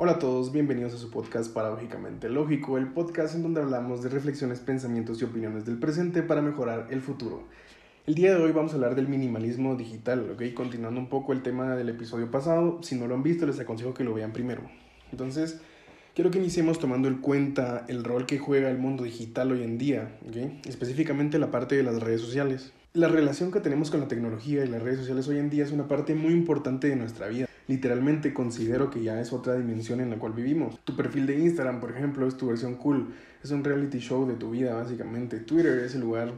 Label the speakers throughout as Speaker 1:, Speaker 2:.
Speaker 1: Hola a todos, bienvenidos a su podcast Paradójicamente Lógico, el podcast en donde hablamos de reflexiones, pensamientos y opiniones del presente para mejorar el futuro. El día de hoy vamos a hablar del minimalismo digital, ¿ok? Continuando un poco el tema del episodio pasado, si no lo han visto les aconsejo que lo vean primero. Entonces, quiero que iniciemos tomando en cuenta el rol que juega el mundo digital hoy en día, ¿ok? Específicamente la parte de las redes sociales. La relación que tenemos con la tecnología y las redes sociales hoy en día es una parte muy importante de nuestra vida literalmente considero que ya es otra dimensión en la cual vivimos. Tu perfil de Instagram, por ejemplo, es tu versión cool, es un reality show de tu vida, básicamente. Twitter es el lugar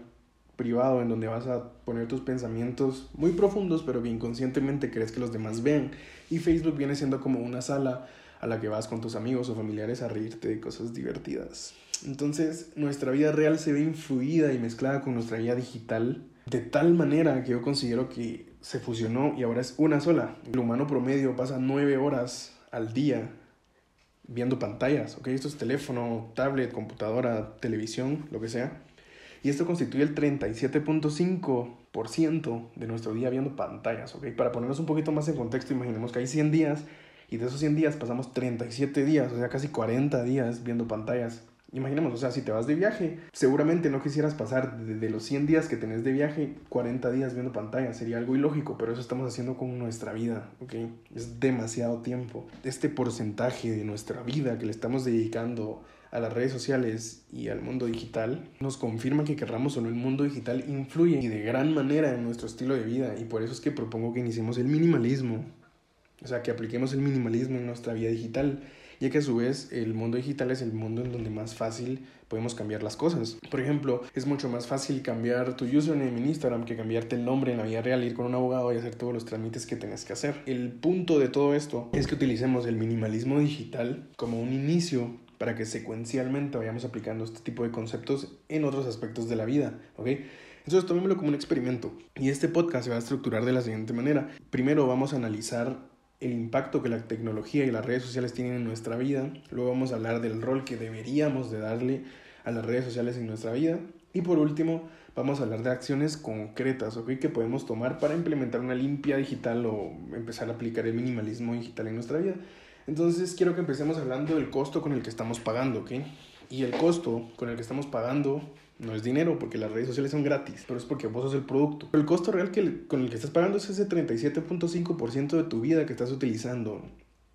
Speaker 1: privado en donde vas a poner tus pensamientos muy profundos, pero que inconscientemente crees que los demás vean. Y Facebook viene siendo como una sala a la que vas con tus amigos o familiares a reírte de cosas divertidas. Entonces, nuestra vida real se ve influida y mezclada con nuestra vida digital de tal manera que yo considero que se fusionó y ahora es una sola. El humano promedio pasa nueve horas al día viendo pantallas, ¿ok? Esto es teléfono, tablet, computadora, televisión, lo que sea. Y esto constituye el 37.5% de nuestro día viendo pantallas, ¿ok? Para ponernos un poquito más en contexto, imaginemos que hay 100 días y de esos 100 días pasamos 37 días, o sea, casi 40 días viendo pantallas. Imaginemos, o sea, si te vas de viaje, seguramente no quisieras pasar de, los 100 días que tenés de viaje 40 días viendo pantalla, sería algo ilógico, pero eso estamos haciendo con nuestra vida, ¿ok? Es demasiado tiempo. Este porcentaje de nuestra vida que le estamos dedicando a las redes sociales y al mundo digital nos confirma que querramos o no el mundo digital influye y de gran manera en nuestro estilo de vida y por eso es que propongo que iniciemos el minimalismo, o sea, que apliquemos el minimalismo en nuestra vida digital ya que a su vez el mundo digital es el mundo en donde más fácil podemos cambiar las cosas. Por ejemplo, es mucho más fácil cambiar tu username en Instagram que cambiarte el nombre en la vida real, ir con un abogado y hacer todos los trámites que tengas que hacer. El punto de todo esto es que utilicemos el minimalismo digital como un inicio para que secuencialmente vayamos aplicando este tipo de conceptos en otros aspectos de la vida, ¿ok? Entonces tomémoslo como un experimento. Y este podcast se va a estructurar de la siguiente manera. Primero vamos a analizar el impacto que la tecnología y las redes sociales tienen en nuestra vida. Luego vamos a hablar del rol que deberíamos de darle a las redes sociales en nuestra vida. Y por último, vamos a hablar de acciones concretas ¿ok? que podemos tomar para implementar una limpia digital o empezar a aplicar el minimalismo digital en nuestra vida. Entonces quiero que empecemos hablando del costo con el que estamos pagando. ¿ok? Y el costo con el que estamos pagando no es dinero porque las redes sociales son gratis, pero es porque vos sos el producto. el costo real que, con el que estás pagando es ese 37.5% de tu vida que estás utilizando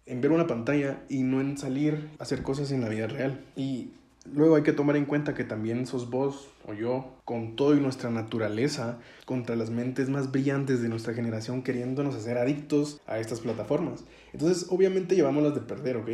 Speaker 1: en ver una pantalla y no en salir a hacer cosas en la vida real. Y luego hay que tomar en cuenta que también sos vos o yo, con todo y nuestra naturaleza, contra las mentes más brillantes de nuestra generación queriéndonos hacer adictos a estas plataformas. Entonces, obviamente llevamos las de perder, ¿ok?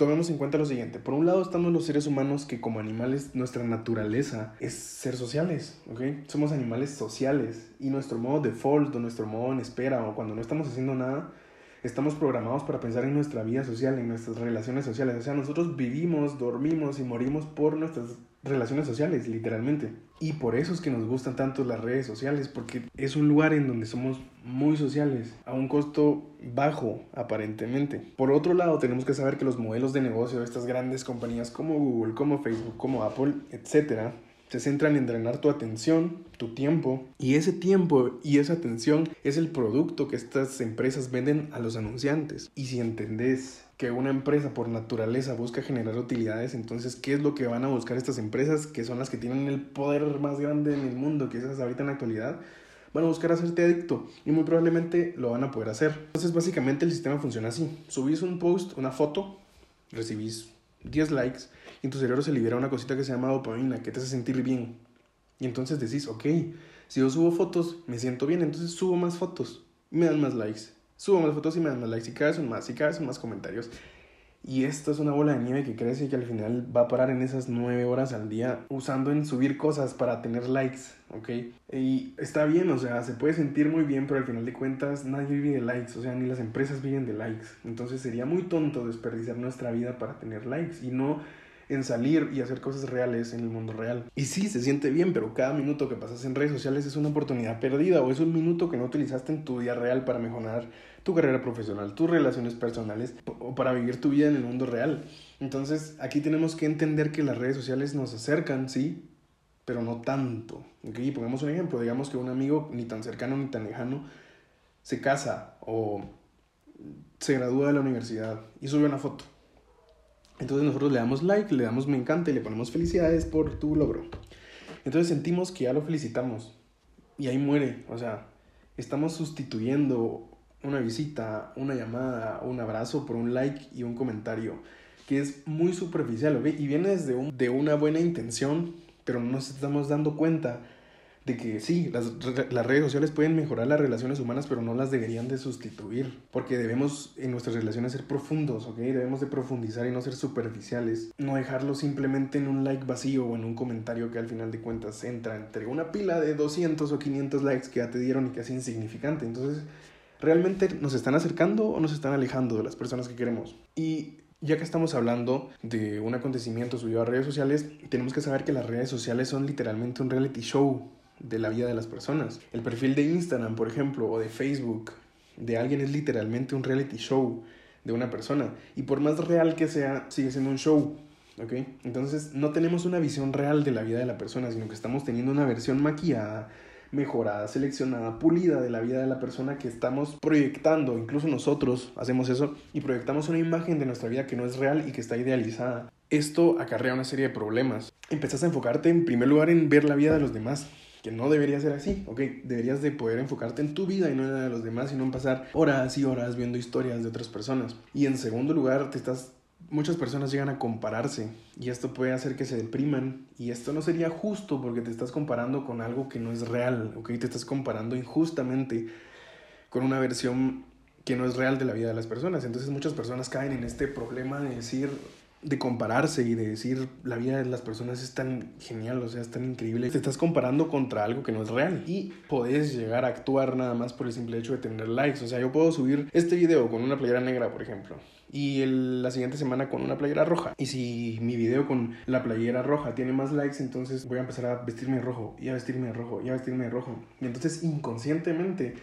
Speaker 1: Tomemos en cuenta lo siguiente. Por un lado estamos los seres humanos que como animales nuestra naturaleza es ser sociales, ¿ok? Somos animales sociales y nuestro modo default o nuestro modo en espera o cuando no estamos haciendo nada, estamos programados para pensar en nuestra vida social, en nuestras relaciones sociales. O sea, nosotros vivimos, dormimos y morimos por nuestras relaciones sociales, literalmente. Y por eso es que nos gustan tanto las redes sociales, porque es un lugar en donde somos muy sociales, a un costo bajo, aparentemente. Por otro lado, tenemos que saber que los modelos de negocio de estas grandes compañías como Google, como Facebook, como Apple, etcétera, se centran en drenar tu atención, tu tiempo, y ese tiempo y esa atención es el producto que estas empresas venden a los anunciantes. Y si entendés que una empresa por naturaleza busca generar utilidades, entonces, ¿qué es lo que van a buscar estas empresas que son las que tienen el poder más grande en el mundo, que es ahorita en la actualidad? Van a buscar hacerte adicto y muy probablemente lo van a poder hacer. Entonces, básicamente el sistema funciona así. Subís un post, una foto, recibís 10 likes y en tu cerebro se libera una cosita que se llama dopamina, que te hace sentir bien. Y entonces decís, ok, si yo subo fotos, me siento bien, entonces subo más fotos, me dan más likes. Subo más fotos y me dan más likes y cada vez son más y cada vez son más comentarios. Y esto es una bola de nieve que crece y que al final va a parar en esas nueve horas al día usando en subir cosas para tener likes, ¿ok? Y está bien, o sea, se puede sentir muy bien, pero al final de cuentas nadie vive de likes, o sea, ni las empresas viven de likes. Entonces sería muy tonto desperdiciar nuestra vida para tener likes y no en salir y hacer cosas reales en el mundo real. Y sí, se siente bien, pero cada minuto que pasas en redes sociales es una oportunidad perdida o es un minuto que no utilizaste en tu día real para mejorar tu carrera profesional, tus relaciones personales o para vivir tu vida en el mundo real. Entonces, aquí tenemos que entender que las redes sociales nos acercan, sí, pero no tanto. ¿okay? Pongamos un ejemplo, digamos que un amigo ni tan cercano ni tan lejano se casa o se gradúa de la universidad y sube una foto Entonces nosotros le damos like, le damos me encanta y le ponemos felicidades por tu logro. Entonces sentimos que ya lo felicitamos y ahí muere. O sea, estamos sustituyendo una visita, una llamada, un abrazo por un like y un comentario que es muy superficial, ¿ok? Y viene desde de una buena intención, pero no nos estamos dando cuenta de que sí, las, las, redes sociales pueden mejorar las relaciones humanas, pero no las deberían de sustituir, porque debemos en nuestras relaciones ser profundos, ¿ok? Debemos de profundizar y no ser superficiales, no dejarlo simplemente en un like vacío o en un comentario que al final de cuentas entra entre una pila de 200 o 500 likes que ya te dieron y que es insignificante. Entonces, ¿realmente nos están acercando o nos están alejando de las personas que queremos? Y ya que estamos hablando de un acontecimiento subido a redes sociales, tenemos que saber que las redes sociales son literalmente un reality show de la vida de las personas. El perfil de Instagram, por ejemplo, o de Facebook de alguien es literalmente un reality show de una persona. Y por más real que sea, sigue siendo un show. ¿Ok? Entonces no tenemos una visión real de la vida de la persona, sino que estamos teniendo una versión maquillada, mejorada, seleccionada, pulida de la vida de la persona que estamos proyectando. Incluso nosotros hacemos eso y proyectamos una imagen de nuestra vida que no es real y que está idealizada. Esto acarrea una serie de problemas. Empezás a enfocarte en primer lugar en ver la vida de los demás que no debería ser así, ¿ok? Deberías de poder enfocarte en tu vida y no en la de los demás y no en pasar horas y horas viendo historias de otras personas. Y en segundo lugar, te estás muchas personas llegan a compararse y esto puede hacer que se depriman y esto no sería justo porque te estás comparando con algo que no es real, ¿ok? Te estás comparando injustamente con una versión que no es real de la vida de las personas. Entonces muchas personas caen en este problema de decir, de compararse y de decir la vida de las personas es tan genial, o sea, es tan increíble. Te estás comparando contra algo que no es real y podés llegar a actuar nada más por el simple hecho de tener likes. O sea, yo puedo subir este video con una playera negra, por ejemplo, y la siguiente semana con una playera roja. Y si mi video con la playera roja tiene más likes, entonces voy a empezar a vestirme de rojo y a vestirme de rojo y a vestirme de rojo. Y entonces inconscientemente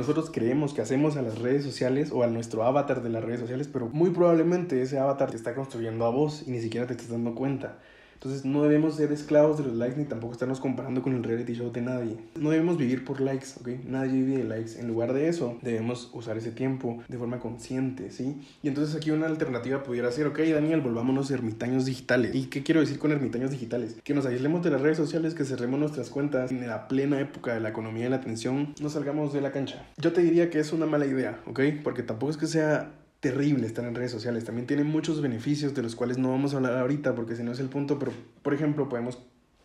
Speaker 1: nosotros creemos que hacemos a las redes sociales o a nuestro avatar de las redes sociales, pero muy probablemente ese avatar te está construyendo a vos y ni siquiera te estás dando cuenta. Entonces no debemos ser esclavos de los likes ni tampoco estarnos comparando con el reality show de nadie. No debemos vivir por likes, ¿ok? Nadie vive de likes. En lugar de eso, debemos usar ese tiempo de forma consciente, ¿sí? Y entonces aquí una alternativa pudiera ser, ok, Daniel, volvámonos ermitaños digitales. ¿Y qué quiero decir con ermitaños digitales? Que nos aislemos de las redes sociales, que cerremos nuestras cuentas en la plena época de la economía y la atención, no salgamos de la cancha. Yo te diría que es una mala idea, ¿ok? Porque tampoco es que sea terrible estar en redes sociales. También tiene muchos beneficios de los cuales no vamos a hablar ahorita porque si no es el punto, pero por ejemplo podemos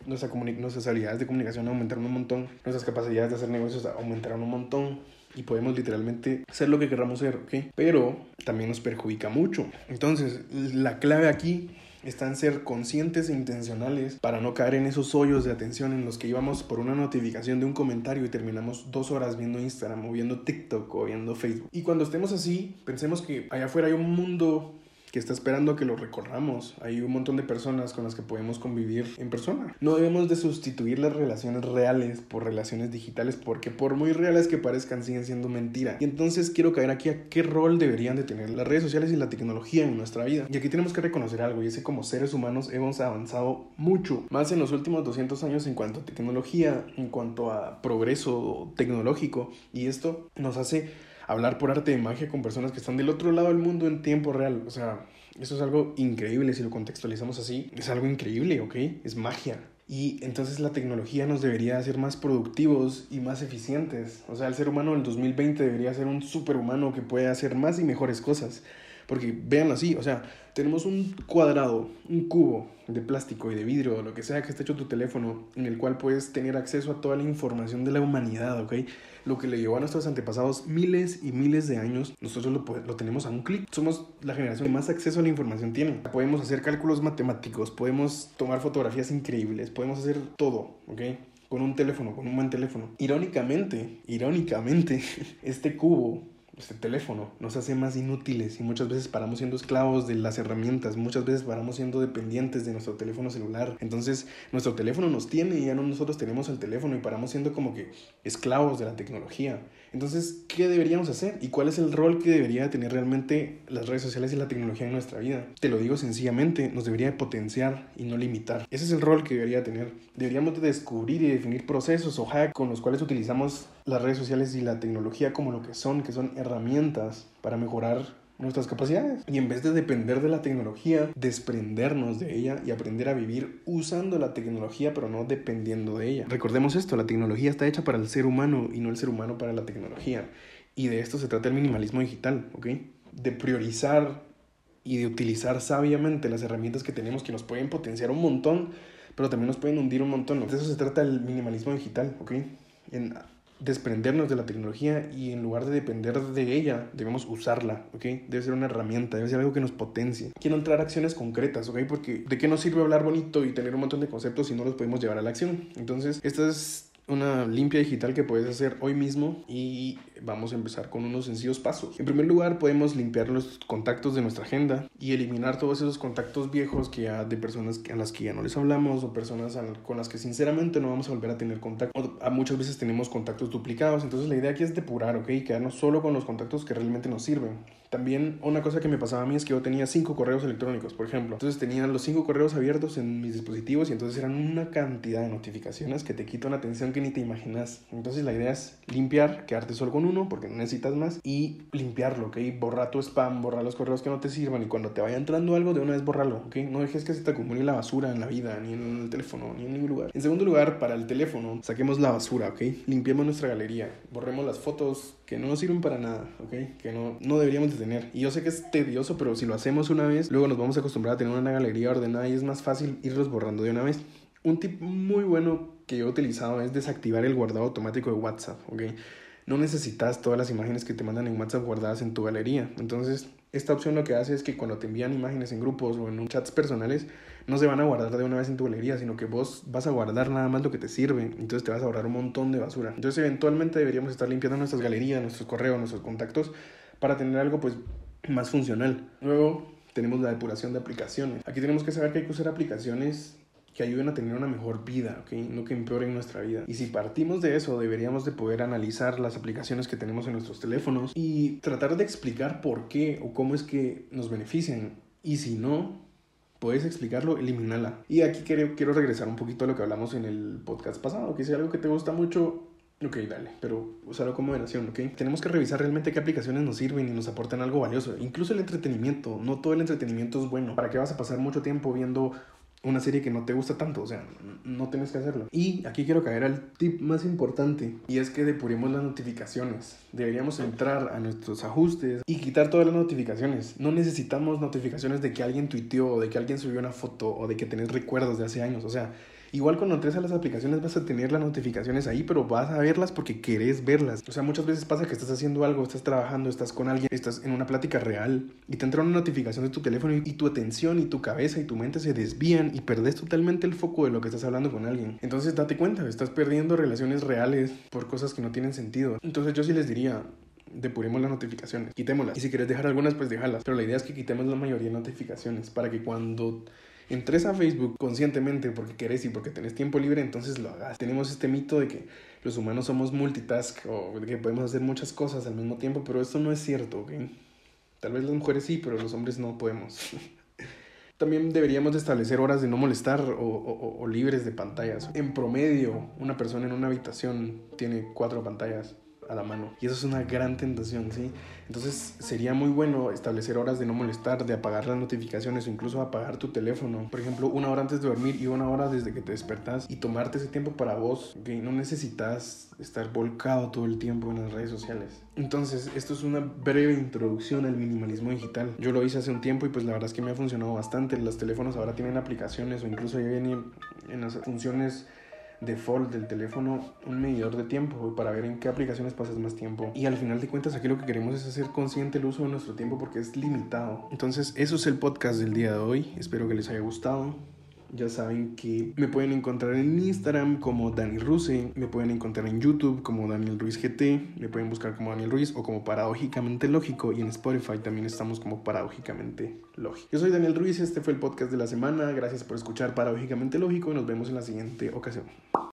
Speaker 1: nuestra nuestras habilidades de comunicación aumentaron un montón, nuestras capacidades de hacer negocios aumentaron un montón y podemos literalmente ser lo que queramos ser, ¿ok? Pero también nos perjudica mucho. Entonces, la clave aquí está en ser conscientes e intencionales para no caer en esos hoyos de atención en los que íbamos por una notificación de un comentario y terminamos dos horas viendo Instagram o viendo TikTok o viendo Facebook. Y cuando estemos así, pensemos que allá afuera hay un mundo que está esperando que lo recorramos. Hay un montón de personas con las que podemos convivir en persona. No debemos de sustituir las relaciones reales por relaciones digitales porque por muy reales que parezcan siguen siendo mentira. Y entonces quiero caer aquí a qué rol deberían de tener las redes sociales y la tecnología en nuestra vida. Y aquí tenemos que reconocer algo y es que como seres humanos hemos avanzado mucho, más en los últimos 200 años en cuanto a tecnología, en cuanto a progreso tecnológico y esto nos hace hablar por arte de magia con personas que están del otro lado del mundo en tiempo real. O sea, eso es algo increíble si lo contextualizamos así. Es algo increíble, ¿ok? Es magia. Y entonces la tecnología nos debería hacer más productivos y más eficientes. O sea, el ser humano del 2020 debería ser un superhumano que puede hacer más y mejores cosas. Porque vean así, o sea, tenemos un cuadrado, un cubo de plástico y de vidrio, lo que sea que esté hecho tu teléfono, en el cual puedes tener acceso a toda la información de la humanidad, ¿ok? Lo que le llevó a nuestros antepasados miles y miles de años, nosotros lo, lo tenemos a un clic. Somos la generación que más acceso a la información tiene. Podemos hacer cálculos matemáticos, podemos tomar fotografías increíbles, podemos hacer todo, ¿ok? Con un teléfono, con un buen teléfono. Irónicamente, irónicamente, este cubo este teléfono nos hace más inútiles y muchas veces paramos siendo esclavos de las herramientas, muchas veces paramos siendo dependientes de nuestro teléfono celular. Entonces nuestro teléfono nos tiene y ya no nosotros tenemos el teléfono y paramos siendo como que esclavos de la tecnología. Entonces, ¿qué deberíamos hacer? ¿Y cuál es el rol que debería tener realmente las redes sociales y la tecnología en nuestra vida? Te lo digo sencillamente, nos debería potenciar y no limitar. Ese es el rol que debería tener. Deberíamos descubrir y definir procesos o hacks con los cuales utilizamos las redes sociales y la tecnología como lo que son, que son herramientas para mejorar nuestras capacidades. Y en vez de depender de la tecnología, desprendernos de ella y aprender a vivir usando la tecnología, pero no dependiendo de ella. Recordemos esto, la tecnología está hecha para el ser humano y no el ser humano para la tecnología. Y de esto se trata el minimalismo digital, ¿ok? De priorizar y de utilizar sabiamente las herramientas que tenemos que nos pueden potenciar un montón, pero también nos pueden hundir un montón. De eso se trata el minimalismo digital, ¿ok? En desprendernos de la tecnología y en lugar de depender de ella, debemos usarla, ¿ok? Debe ser una herramienta, debe ser algo que nos potencie. Quiero entrar a acciones concretas, ¿ok? Porque ¿de qué nos sirve hablar bonito y tener un montón de conceptos si no los podemos llevar a la acción? Entonces, esta es una limpia digital que puedes hacer hoy mismo y vamos a empezar con unos sencillos pasos. En primer lugar, podemos limpiar los contactos de nuestra agenda y eliminar todos esos contactos viejos que ya de personas a las que ya no les hablamos o personas con las que sinceramente no vamos a volver a tener contacto. A muchas veces tenemos contactos duplicados, entonces la idea aquí es depurar, ¿ok? Quedarnos solo con los contactos que realmente nos sirven. También una cosa que me pasaba a mí es que yo tenía cinco correos electrónicos, por ejemplo. Entonces tenía los cinco correos abiertos en mis dispositivos y entonces eran una cantidad de notificaciones que te quitan atención que ni te imaginas. Entonces la idea es limpiar, quedarte solo con uno porque no necesitas más y limpiarlo, ¿ok? Borra tu spam, borra los correos que no te sirvan y cuando te vaya entrando algo de una vez borralo, ¿ok? No dejes que se te acumule la basura en la vida, ni en el teléfono, ni en ningún lugar. En segundo lugar, para el teléfono, saquemos la basura, ¿ok? Limpiemos nuestra galería, borremos las fotos que no nos sirven para nada, ¿ok? Que no, no deberíamos de tener. Y yo sé que es tedioso, pero si lo hacemos una vez, luego nos vamos a acostumbrar a tener una galería ordenada y es más fácil irlos borrando de una vez. Un tip muy bueno que yo he utilizado es desactivar el guardado automático de WhatsApp, ¿ok? No necesitas todas las imágenes que te mandan en WhatsApp guardadas en tu galería. Entonces, esta opción lo que hace es que cuando te envían imágenes en grupos o en chats personales, no se van a guardar de una vez en tu galería, sino que vos vas a guardar nada más lo que te sirve. Entonces te vas a ahorrar un montón de basura. Entonces eventualmente deberíamos estar limpiando nuestras galerías, nuestros correos, nuestros contactos para tener algo pues más funcional. Luego tenemos la depuración de aplicaciones. Aquí tenemos que saber que hay que usar aplicaciones que ayuden a tener una mejor vida, ¿ok? No que empeoren nuestra vida. Y si partimos de eso, deberíamos de poder analizar las aplicaciones que tenemos en nuestros teléfonos y tratar de explicar por qué o cómo es que nos benefician. Y si no, puedes explicarlo, elimínala. Y aquí quiero, quiero regresar un poquito a lo que hablamos en el podcast pasado, que si algo que te gusta mucho, Ok, dale, pero usarlo como moderación, ¿ok? Tenemos que revisar realmente qué aplicaciones nos sirven y nos aportan algo valioso. Incluso el entretenimiento, no todo el entretenimiento es bueno. ¿Para qué vas a pasar mucho tiempo viendo una serie que no te gusta tanto, o sea, no tienes que hacerlo. Y aquí quiero caer al tip más importante, y es que depuremos las notificaciones. Deberíamos entrar a nuestros ajustes y quitar todas las notificaciones. No necesitamos notificaciones de que alguien tuiteó, o de que alguien subió una foto, o de que tenés recuerdos de hace años, o sea, Igual cuando entres a las aplicaciones vas a tener las notificaciones ahí, pero vas a verlas porque querés verlas. O sea, muchas veces pasa que estás haciendo algo, estás trabajando, estás con alguien, estás en una plática real y te entra una notificación de tu teléfono y, tu atención y tu cabeza y tu mente se desvían y perdés totalmente el foco de lo que estás hablando con alguien. Entonces date cuenta, estás perdiendo relaciones reales por cosas que no tienen sentido. Entonces yo sí les diría, depuremos las notificaciones, quitémoslas. Y si quieres dejar algunas, pues déjalas. Pero la idea es que quitemos la mayoría de notificaciones para que cuando entres a Facebook conscientemente porque querés y porque tenés tiempo libre, entonces lo hagas. Tenemos este mito de que los humanos somos multitask o de que podemos hacer muchas cosas al mismo tiempo, pero esto no es cierto, ¿ok? Tal vez las mujeres sí, pero los hombres no podemos. También deberíamos de establecer horas de no molestar o, o libres de pantallas. En promedio, una persona en una habitación tiene cuatro pantallas a la mano. Y eso es una gran tentación, ¿sí? Entonces sería muy bueno establecer horas de no molestar, de apagar las notificaciones o incluso apagar tu teléfono. Por ejemplo, una hora antes de dormir y una hora desde que te despertas y tomarte ese tiempo para vos, que no necesitas estar volcado todo el tiempo en las redes sociales. Entonces, esto es una breve introducción al minimalismo digital. Yo lo hice hace un tiempo y pues la verdad es que me ha funcionado bastante. Los teléfonos ahora tienen aplicaciones o incluso ya vienen en las funciones default del teléfono un medidor de tiempo para ver en qué aplicaciones pasas más tiempo. Y al final de cuentas aquí lo que queremos es hacer consciente el uso de nuestro tiempo porque es limitado. Entonces eso es el podcast del día de hoy. Espero que les haya gustado. Ya saben que me pueden encontrar en Instagram como Dani Ruse, me pueden encontrar en YouTube como Daniel Ruiz GT, me pueden buscar como Daniel Ruiz o como Paradójicamente Lógico y en Spotify también estamos como Paradójicamente Lógico. Yo soy Daniel Ruiz, este fue el podcast de la semana, gracias por escuchar Paradójicamente Lógico y nos vemos en la siguiente ocasión.